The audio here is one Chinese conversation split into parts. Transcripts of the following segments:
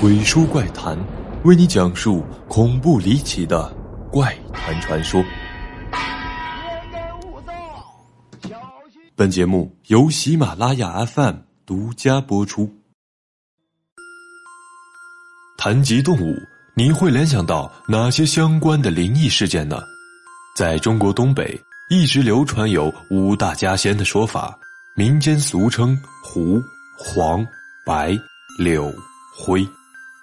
鬼书怪谈，为你讲述恐怖离奇的怪谈传说。本节目由喜马拉雅 FM 独家播出。谈及动物，你会联想到哪些相关的灵异事件呢？在中国东北，一直流传有五大家仙的说法，民间俗称狐、黄、白、柳、灰。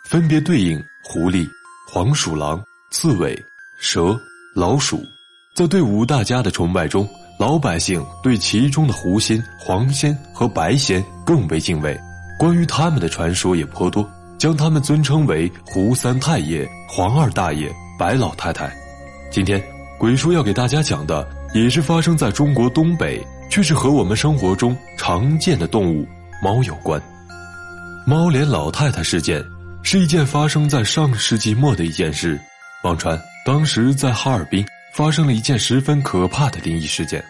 分别对应狐狸、黄鼠狼、刺猬、蛇、老鼠。在对五大家的崇拜中，老百姓对其中的狐仙、黄仙和白仙更为敬畏。关于他们的传说也颇多，将他们尊称为胡三太爷、黄二大爷、白老太太。今天，鬼叔要给大家讲的也是发生在中国东北，却是和我们生活中常见的动物猫有关。猫脸老太太事件。是一件发生在上世纪末的一件事。网传当时在哈尔滨发生了一件十分可怕的灵异事件。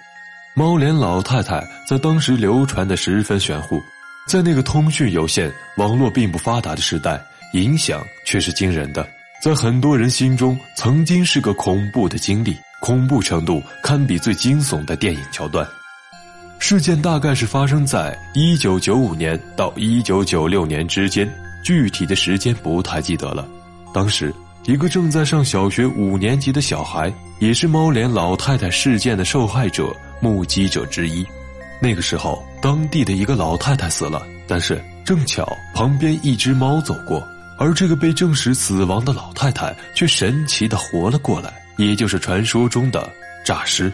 猫脸老太太在当时流传的十分玄乎，在那个通讯有限、网络并不发达的时代，影响却是惊人的。在很多人心中，曾经是个恐怖的经历，恐怖程度堪比最惊悚的电影桥段。事件大概是发生在一九九五年到一九九六年之间。具体的时间不太记得了。当时，一个正在上小学五年级的小孩，也是猫脸老太太事件的受害者、目击者之一。那个时候，当地的一个老太太死了，但是正巧旁边一只猫走过，而这个被证实死亡的老太太却神奇的活了过来，也就是传说中的诈尸。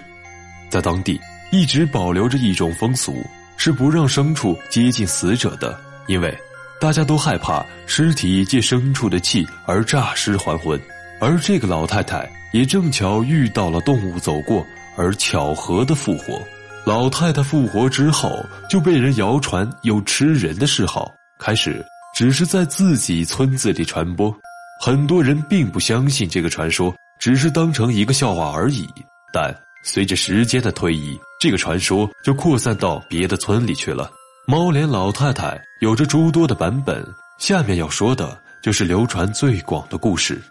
在当地一直保留着一种风俗，是不让牲畜接近死者的，因为。大家都害怕尸体借牲畜的气而诈尸还魂，而这个老太太也正巧遇到了动物走过而巧合的复活。老太太复活之后就被人谣传有吃人的嗜好，开始只是在自己村子里传播，很多人并不相信这个传说，只是当成一个笑话而已。但随着时间的推移，这个传说就扩散到别的村里去了。猫脸老太太有着诸多的版本，下面要说的就是流传最广的故事。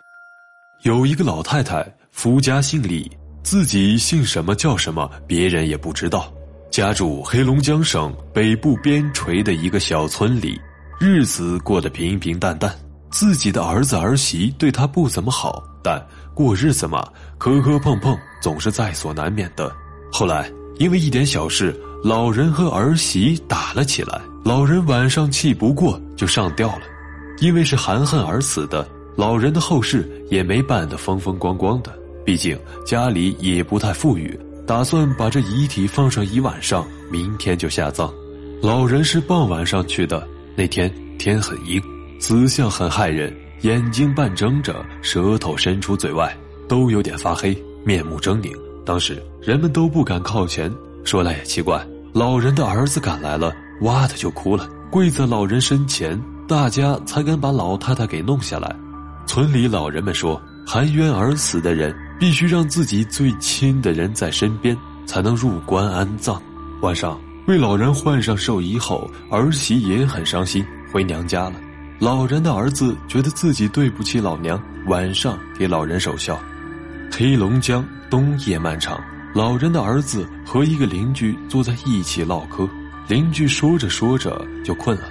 有一个老太太，夫家姓李，自己姓什么叫什么，别人也不知道。家住黑龙江省北部边陲的一个小村里，日子过得平平淡淡。自己的儿子儿媳对她不怎么好，但过日子嘛，磕磕碰碰总是在所难免的。后来因为一点小事。老人和儿媳打了起来，老人晚上气不过就上吊了，因为是含恨而死的。老人的后事也没办得风风光光的，毕竟家里也不太富裕，打算把这遗体放上一晚上，明天就下葬。老人是傍晚上去的，那天天很阴，死相很骇人，眼睛半睁着，舌头伸出嘴外，都有点发黑，面目狰狞。当时人们都不敢靠前。说来也奇怪。老人的儿子赶来了，哇的就哭了，跪在老人身前，大家才敢把老太太给弄下来。村里老人们说，含冤而死的人必须让自己最亲的人在身边，才能入棺安葬。晚上为老人换上寿衣后，儿媳也很伤心，回娘家了。老人的儿子觉得自己对不起老娘，晚上给老人守孝。黑龙江冬夜漫长。老人的儿子和一个邻居坐在一起唠嗑，邻居说着说着就困了。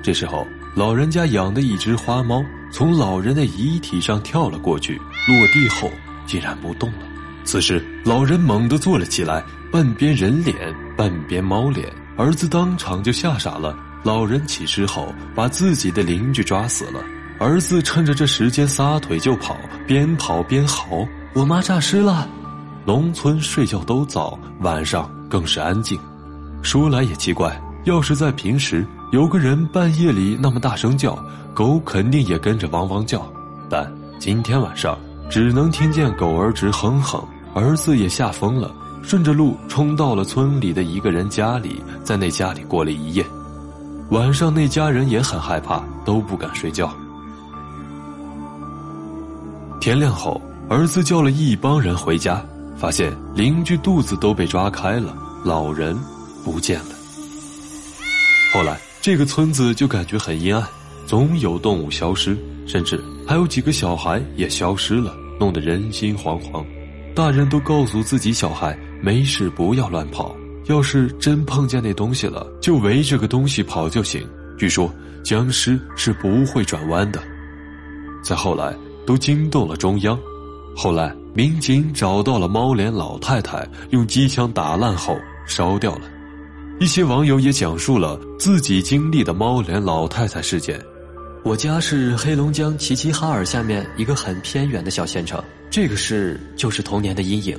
这时候，老人家养的一只花猫从老人的遗体上跳了过去，落地后竟然不动了。此时，老人猛地坐了起来，半边人脸，半边猫脸，儿子当场就吓傻了。老人起尸后，把自己的邻居抓死了。儿子趁着这时间撒腿就跑，边跑边嚎：“我妈诈尸了！”农村睡觉都早，晚上更是安静。说来也奇怪，要是在平时，有个人半夜里那么大声叫，狗肯定也跟着汪汪叫。但今天晚上，只能听见狗儿直哼哼。儿子也吓疯了，顺着路冲到了村里的一个人家里，在那家里过了一夜。晚上那家人也很害怕，都不敢睡觉。天亮后，儿子叫了一帮人回家。发现邻居肚子都被抓开了，老人不见了。后来这个村子就感觉很阴暗，总有动物消失，甚至还有几个小孩也消失了，弄得人心惶惶。大人都告诉自己小孩没事不要乱跑，要是真碰见那东西了，就围着个东西跑就行。据说僵尸是不会转弯的。再后来都惊动了中央，后来民警找到了猫脸老太太，用机枪打烂后烧掉了。一些网友也讲述了自己经历的猫脸老太太事件。我家是黑龙江齐齐哈尔下面一个很偏远的小县城，这个事就是童年的阴影。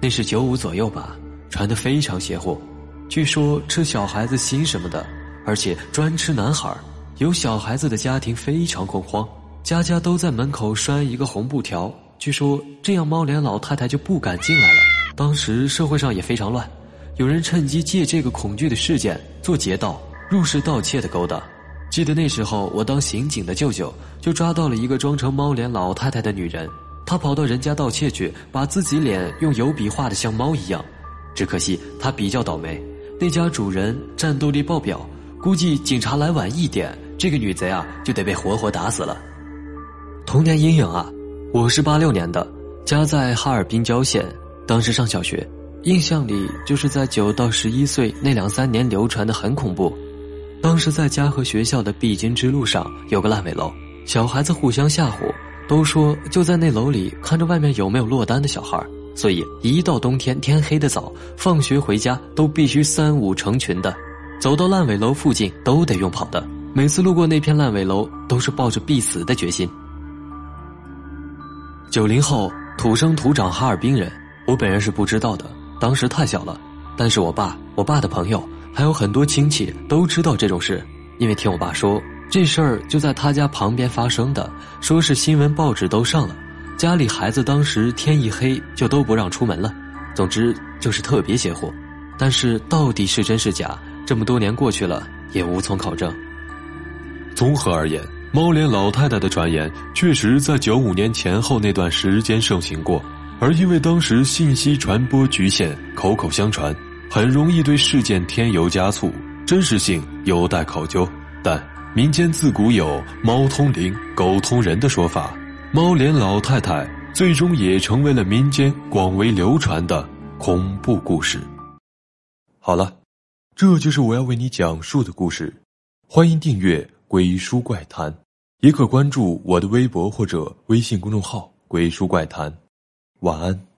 那是九五左右吧，传得非常邪乎，据说吃小孩子心什么的，而且专吃男孩。有小孩子的家庭非常恐慌，家家都在门口拴一个红布条，据说这样猫脸老太太就不敢进来了。当时社会上也非常乱，有人趁机借这个恐惧的事件做劫盗、入室盗窃的勾当。记得那时候，我当刑警的舅舅就抓到了一个装成猫脸老太太的女人，她跑到人家盗窃去，把自己脸用油笔画的像猫一样。只可惜她比较倒霉，那家主人战斗力爆表，估计警察来晚一点，这个女贼啊就得被活活打死了。童年阴影啊，我是八六年的，家在哈尔滨郊县，当时上小学，印象里就是在九到十一岁那两三年流传的很恐怖。当时在家和学校的必经之路上有个烂尾楼，小孩子互相吓唬，都说就在那楼里看着外面有没有落单的小孩，所以一到冬天天黑的早，放学回家都必须三五成群的，走到烂尾楼附近都得用跑的。每次路过那片烂尾楼，都是抱着必死的决心。九零后土生土长哈尔滨人，我本人是不知道的，当时太小了，但是我爸、我爸的朋友。还有很多亲戚都知道这种事，因为听我爸说，这事儿就在他家旁边发生的，说是新闻报纸都上了，家里孩子当时天一黑就都不让出门了，总之就是特别邪乎。但是到底是真是假，这么多年过去了也无从考证。综合而言，猫脸老太太的传言确实在九五年前后那段时间盛行过，而因为当时信息传播局限，口口相传。很容易对事件添油加醋，真实性有待考究。但民间自古有“猫通灵，狗通人”的说法，猫脸老太太最终也成为了民间广为流传的恐怖故事。好了，这就是我要为你讲述的故事。欢迎订阅《鬼书怪谈》，也可关注我的微博或者微信公众号“鬼叔怪谈”。晚安。